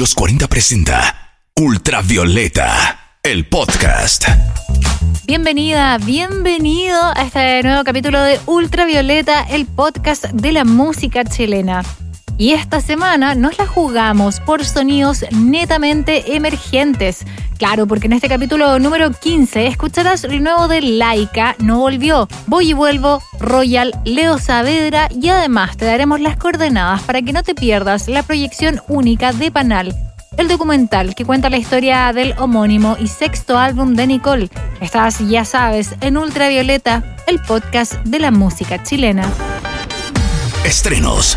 los 40 presenta Ultravioleta, el podcast. Bienvenida, bienvenido a este nuevo capítulo de Ultravioleta, el podcast de la música chilena. Y esta semana nos la jugamos por sonidos netamente emergentes. Claro, porque en este capítulo número 15 escucharás lo nuevo de Laika, No Volvió, Voy y Vuelvo, Royal, Leo Saavedra y además te daremos las coordenadas para que no te pierdas la proyección única de Panal, el documental que cuenta la historia del homónimo y sexto álbum de Nicole. Estás, ya sabes, en Ultravioleta, el podcast de la música chilena. Estrenos,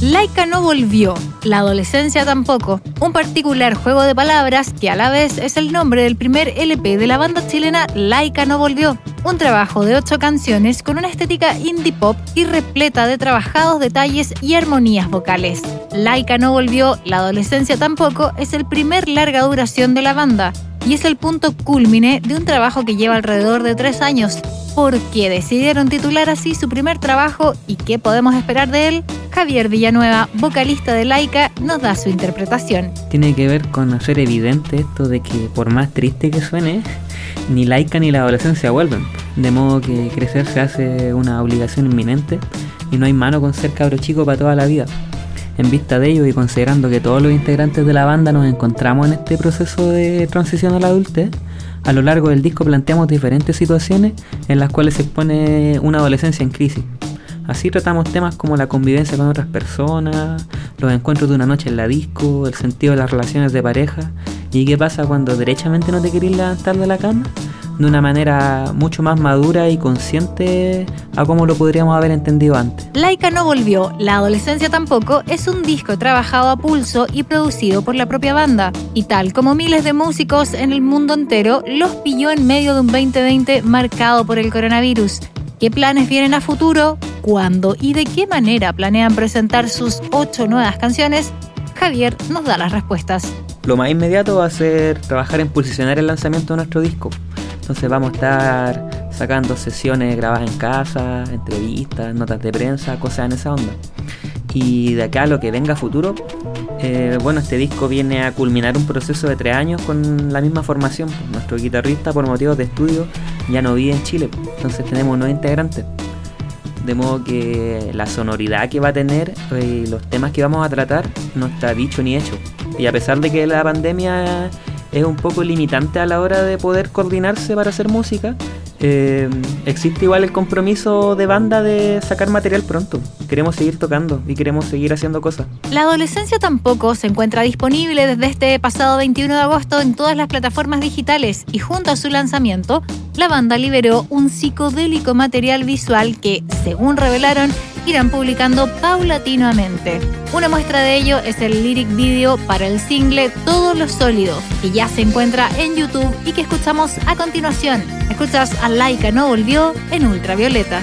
Laika no volvió, la adolescencia tampoco, un particular juego de palabras que a la vez es el nombre del primer LP de la banda chilena Laika no volvió, un trabajo de ocho canciones con una estética indie pop y repleta de trabajados detalles y armonías vocales. Laika no volvió, la adolescencia tampoco es el primer larga duración de la banda y es el punto cúlmine de un trabajo que lleva alrededor de tres años. ¿Por qué decidieron titular así su primer trabajo y qué podemos esperar de él? Javier Villanueva, vocalista de Laika, nos da su interpretación. Tiene que ver con hacer evidente esto de que por más triste que suene, ni Laika ni la adolescencia vuelven. De modo que crecer se hace una obligación inminente y no hay mano con ser cabro chico para toda la vida. En vista de ello y considerando que todos los integrantes de la banda nos encontramos en este proceso de transición a la adultez, a lo largo del disco planteamos diferentes situaciones en las cuales se expone una adolescencia en crisis. Así tratamos temas como la convivencia con otras personas, los encuentros de una noche en la disco, el sentido de las relaciones de pareja y qué pasa cuando derechamente no te querés levantar de la cama de una manera mucho más madura y consciente a como lo podríamos haber entendido antes. Laika no volvió, la adolescencia tampoco, es un disco trabajado a pulso y producido por la propia banda. Y tal como miles de músicos en el mundo entero, los pilló en medio de un 2020 marcado por el coronavirus. ¿Qué planes vienen a futuro? ¿Cuándo y de qué manera planean presentar sus ocho nuevas canciones? Javier nos da las respuestas. Lo más inmediato va a ser trabajar en posicionar el lanzamiento de nuestro disco. Entonces vamos a estar sacando sesiones grabadas en casa, entrevistas, notas de prensa, cosas en esa onda. Y de acá lo que venga a futuro, eh, bueno, este disco viene a culminar un proceso de tres años con la misma formación. Nuestro guitarrista, por motivos de estudio, ya no vive en Chile, entonces tenemos nueve integrantes. De modo que la sonoridad que va a tener y los temas que vamos a tratar no está dicho ni hecho. Y a pesar de que la pandemia es un poco limitante a la hora de poder coordinarse para hacer música, eh, existe igual el compromiso de banda de sacar material pronto. Queremos seguir tocando y queremos seguir haciendo cosas. La adolescencia tampoco se encuentra disponible desde este pasado 21 de agosto en todas las plataformas digitales y junto a su lanzamiento, la banda liberó un psicodélico material visual que, según revelaron, irán publicando paulatinamente. Una muestra de ello es el lyric video para el single Todos los Sólidos, que ya se encuentra en YouTube y que escuchamos a continuación. Escuchas a Laika No Volvió en Ultravioleta.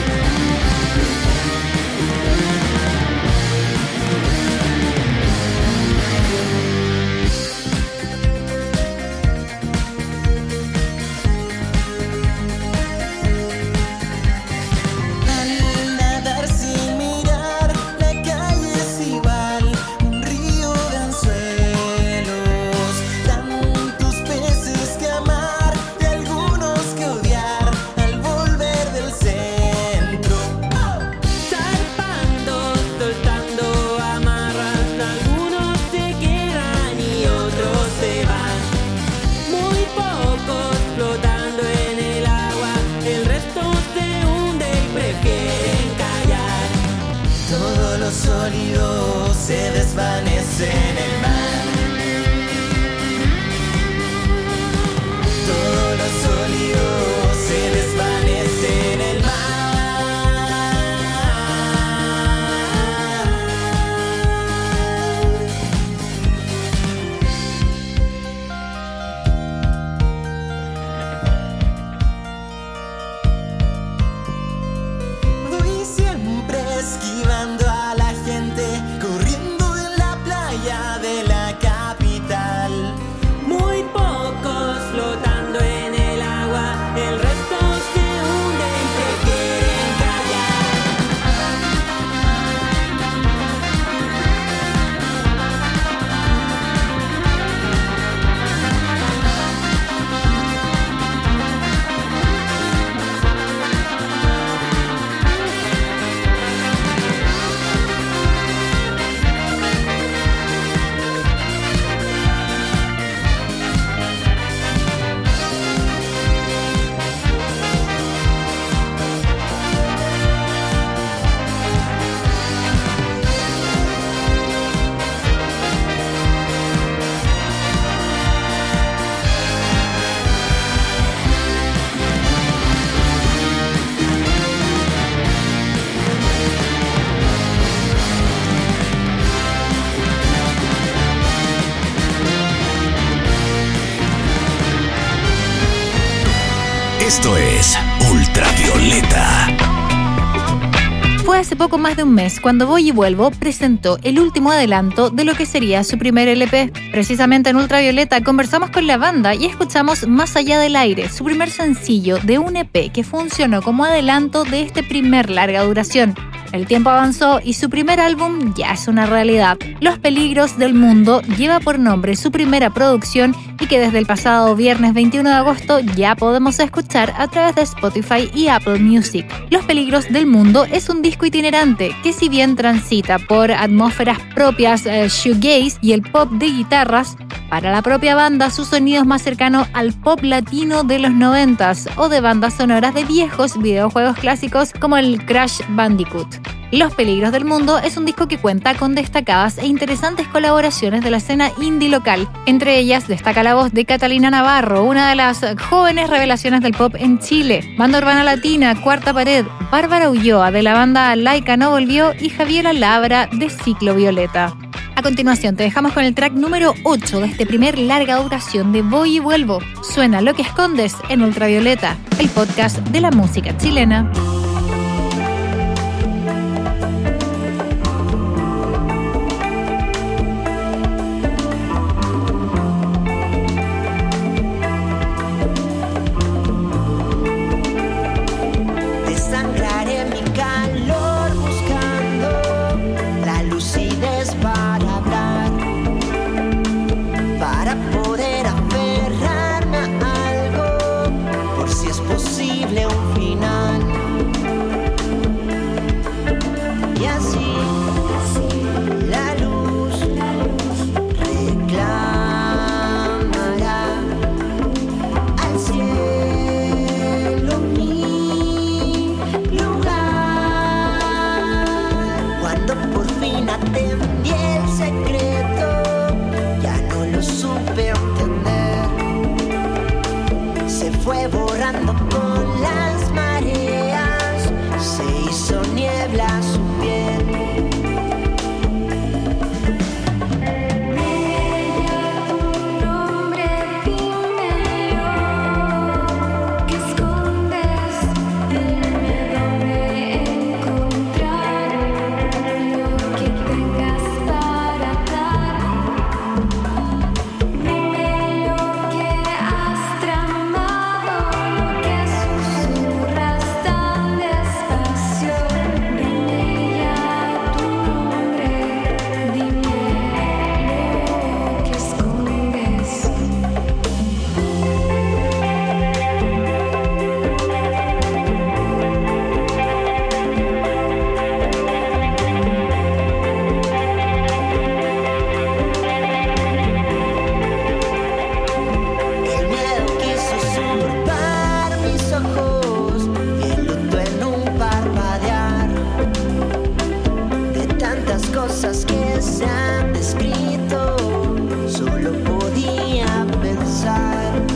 sólido se desvanece en el Esto es Ultravioleta. Fue hace poco más de un mes cuando Voy y Vuelvo presentó el último adelanto de lo que sería su primer LP. Precisamente en Ultravioleta conversamos con la banda y escuchamos Más allá del aire, su primer sencillo de un EP que funcionó como adelanto de este primer larga duración. El tiempo avanzó y su primer álbum ya es una realidad. Los Peligros del Mundo lleva por nombre su primera producción y que desde el pasado viernes 21 de agosto ya podemos escuchar a través de Spotify y Apple Music. Los Peligros del Mundo es un disco itinerante que si bien transita por atmósferas propias eh, shoegaze y el pop de guitarras, para la propia banda su sonido es más cercano al pop latino de los 90s o de bandas sonoras de viejos videojuegos clásicos como el Crash Bandicoot. Los Peligros del Mundo es un disco que cuenta con destacadas e interesantes colaboraciones de la escena indie local. Entre ellas destaca la voz de Catalina Navarro, una de las jóvenes revelaciones del pop en Chile, Banda Urbana Latina, Cuarta Pared, Bárbara Ulloa de la banda Laika No Volvió y Javiera Labra de Ciclo Violeta. A continuación te dejamos con el track número 8 de este primer larga duración de Voy y Vuelvo. Suena lo que escondes en Ultravioleta, el podcast de la música chilena. inside.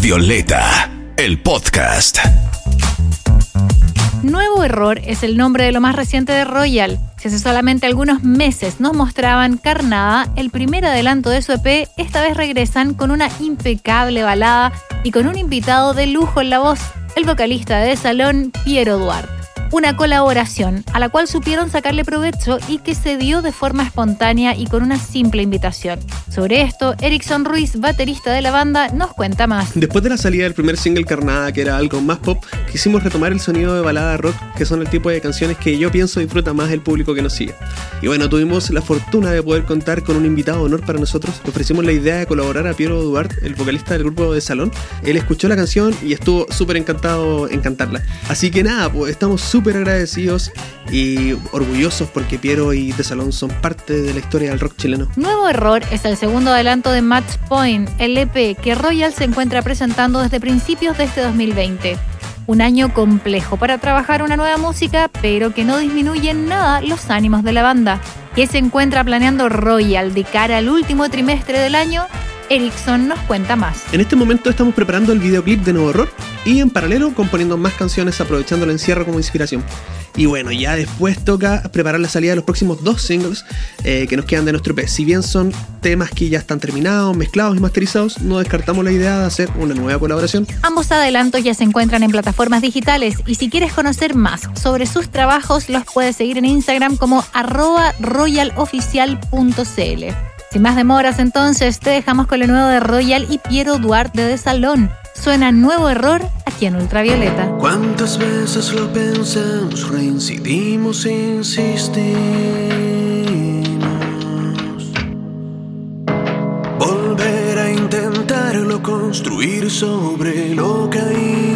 Ultravioleta, el podcast. Nuevo Error es el nombre de lo más reciente de Royal. Si hace solamente algunos meses nos mostraban Carnada, el primer adelanto de su EP, esta vez regresan con una impecable balada y con un invitado de lujo en la voz, el vocalista de Salón, Piero Duarte. Una colaboración a la cual supieron sacarle provecho y que se dio de forma espontánea y con una simple invitación. Sobre esto, Erickson Ruiz, baterista de la banda, nos cuenta más. Después de la salida del primer single Carnada, que era algo más pop, quisimos retomar el sonido de balada rock, que son el tipo de canciones que yo pienso disfruta más el público que nos sigue. Y bueno, tuvimos la fortuna de poder contar con un invitado de honor para nosotros. Le ofrecimos la idea de colaborar a Piero Duarte, el vocalista del grupo de Salón. Él escuchó la canción y estuvo súper encantado en cantarla. Así que nada, pues estamos súper agradecidos y orgullosos porque Piero y de Salón son parte de la historia del rock chileno. Nuevo Error es el segundo adelanto de Match Point, el EP que Royal se encuentra presentando desde principios de este 2020. Un año complejo para trabajar una nueva música, pero que no disminuye en nada los ánimos de la banda. ¿Qué se encuentra planeando Royal de cara al último trimestre del año? Erickson nos cuenta más. En este momento estamos preparando el videoclip de Nuevo Error y en paralelo componiendo más canciones aprovechando el encierro como inspiración. Y bueno, ya después toca preparar la salida de los próximos dos singles eh, que nos quedan de nuestro EP. Si bien son temas que ya están terminados, mezclados y masterizados, no descartamos la idea de hacer una nueva colaboración. Ambos adelantos ya se encuentran en plataformas digitales y si quieres conocer más sobre sus trabajos los puedes seguir en Instagram como arroba royaloficial.cl. Sin más demoras entonces te dejamos con lo nuevo de Royal y Piero Duarte de Salón. Suena Nuevo Error aquí en Ultravioleta. ¿Cuántas veces lo pensamos, reincidimos, insistimos? Volver a intentarlo, construir sobre lo caído.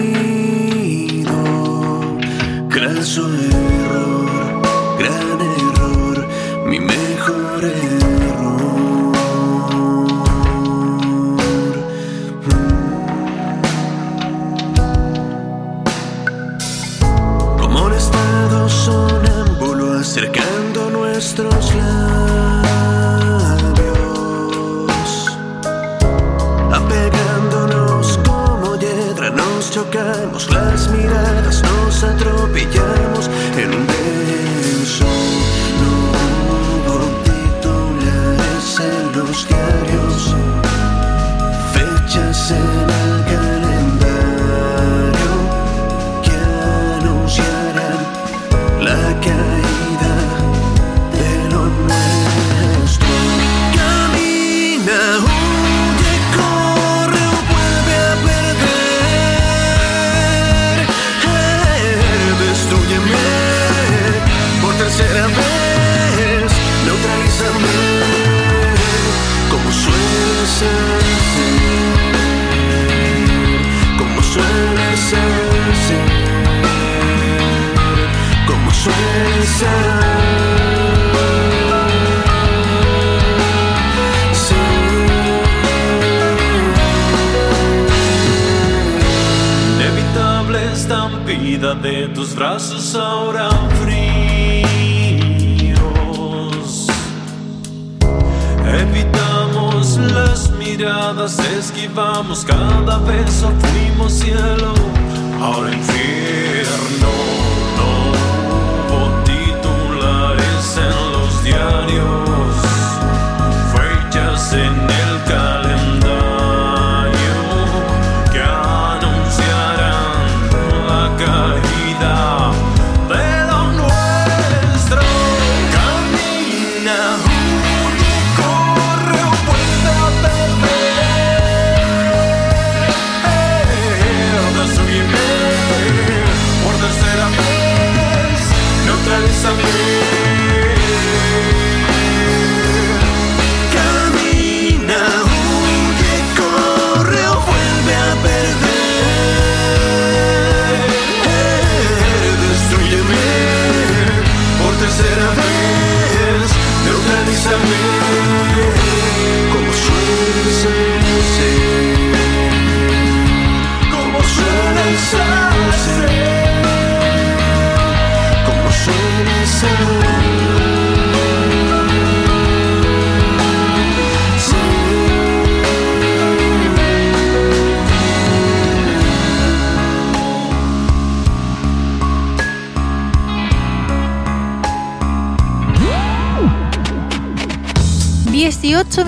De tus brazos ahora fríos. Evitamos las miradas, esquivamos cada beso, fuimos cielo, ahora infierno. No hubo titulares en los diarios,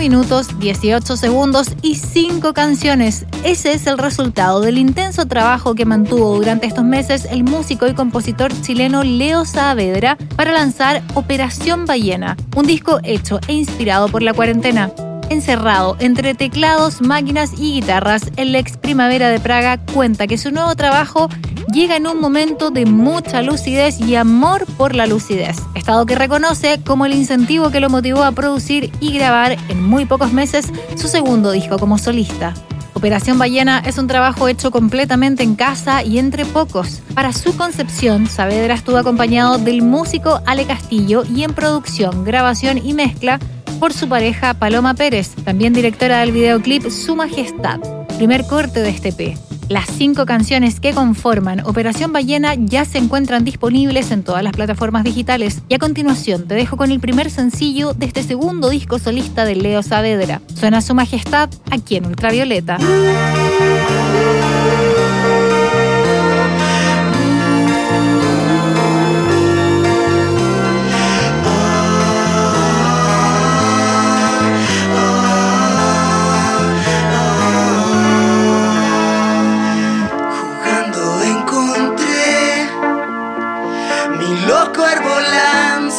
minutos, 18 segundos y 5 canciones. Ese es el resultado del intenso trabajo que mantuvo durante estos meses el músico y compositor chileno Leo Saavedra para lanzar Operación Ballena, un disco hecho e inspirado por la cuarentena. Encerrado entre teclados, máquinas y guitarras, el ex Primavera de Praga cuenta que su nuevo trabajo llega en un momento de mucha lucidez y amor por la lucidez, estado que reconoce como el incentivo que lo motivó a producir y grabar en muy pocos meses su segundo disco como solista. Operación Ballena es un trabajo hecho completamente en casa y entre pocos. Para su concepción, Saavedra estuvo acompañado del músico Ale Castillo y en producción, grabación y mezcla por su pareja Paloma Pérez, también directora del videoclip Su Majestad, primer corte de este P. Las cinco canciones que conforman Operación Ballena ya se encuentran disponibles en todas las plataformas digitales. Y a continuación te dejo con el primer sencillo de este segundo disco solista de Leo Saavedra. Suena Su Majestad aquí en Ultravioleta.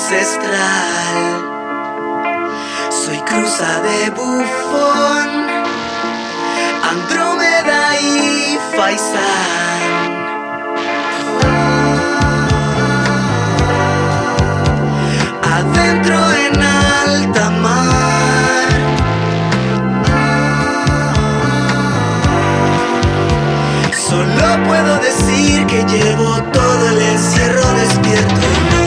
Ancestral. Soy cruza de bufón, Andrómeda y Faisán. Adentro en alta mar. Solo puedo decir que llevo todo el encierro despierto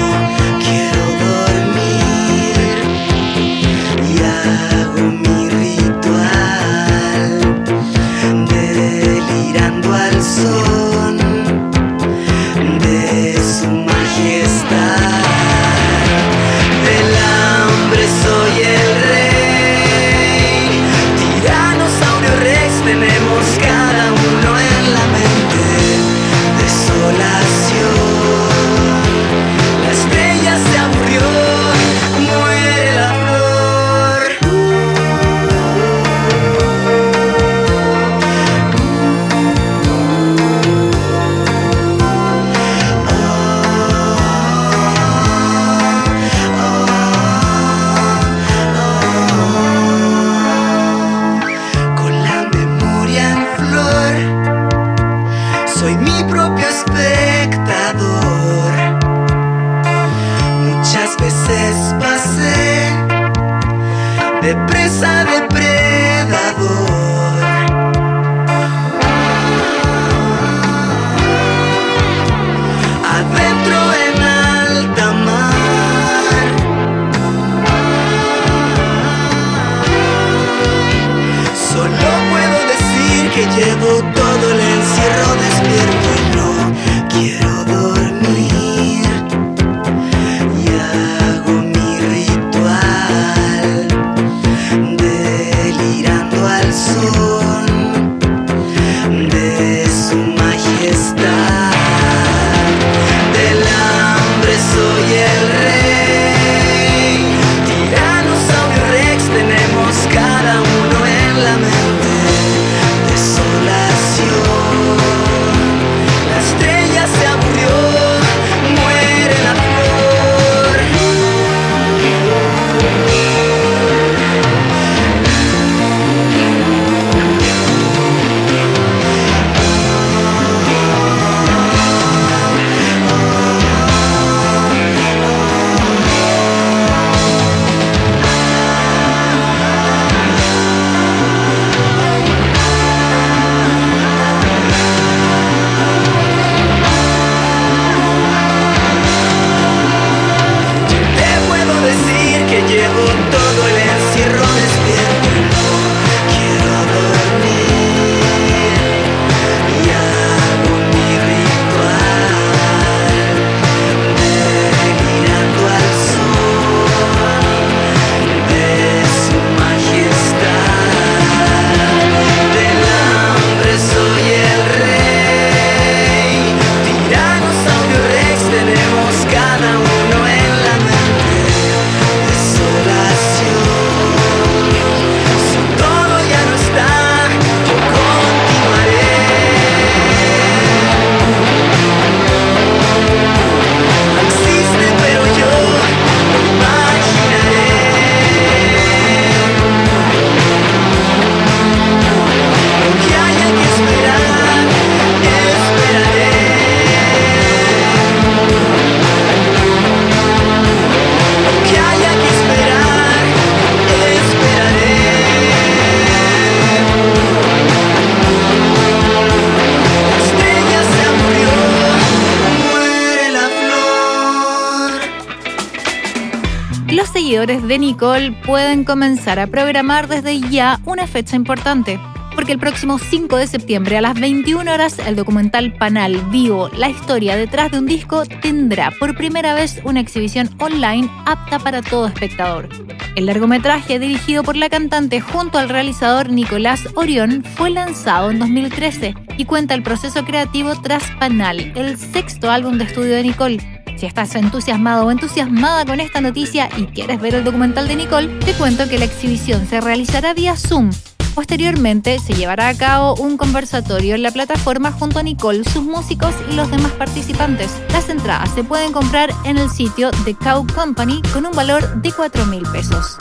de Nicole pueden comenzar a programar desde ya una fecha importante. Porque el próximo 5 de septiembre a las 21 horas el documental Panal Vivo, la historia detrás de un disco, tendrá por primera vez una exhibición online apta para todo espectador. El largometraje dirigido por la cantante junto al realizador Nicolás Orión fue lanzado en 2013 y cuenta el proceso creativo tras Panal, el sexto álbum de estudio de Nicole. Si estás entusiasmado o entusiasmada con esta noticia y quieres ver el documental de Nicole, te cuento que la exhibición se realizará vía Zoom. Posteriormente se llevará a cabo un conversatorio en la plataforma junto a Nicole, sus músicos y los demás participantes. Las entradas se pueden comprar en el sitio The Cow Company con un valor de 4 mil pesos.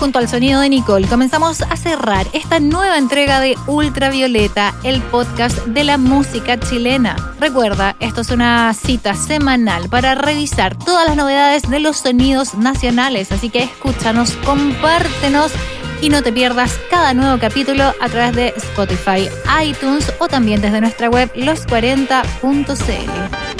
Junto al sonido de Nicole comenzamos a cerrar esta nueva entrega de Ultravioleta, el podcast de la música chilena. Recuerda, esto es una cita semanal para revisar todas las novedades de los sonidos nacionales, así que escúchanos, compártenos y no te pierdas cada nuevo capítulo a través de Spotify, iTunes o también desde nuestra web los40.cl.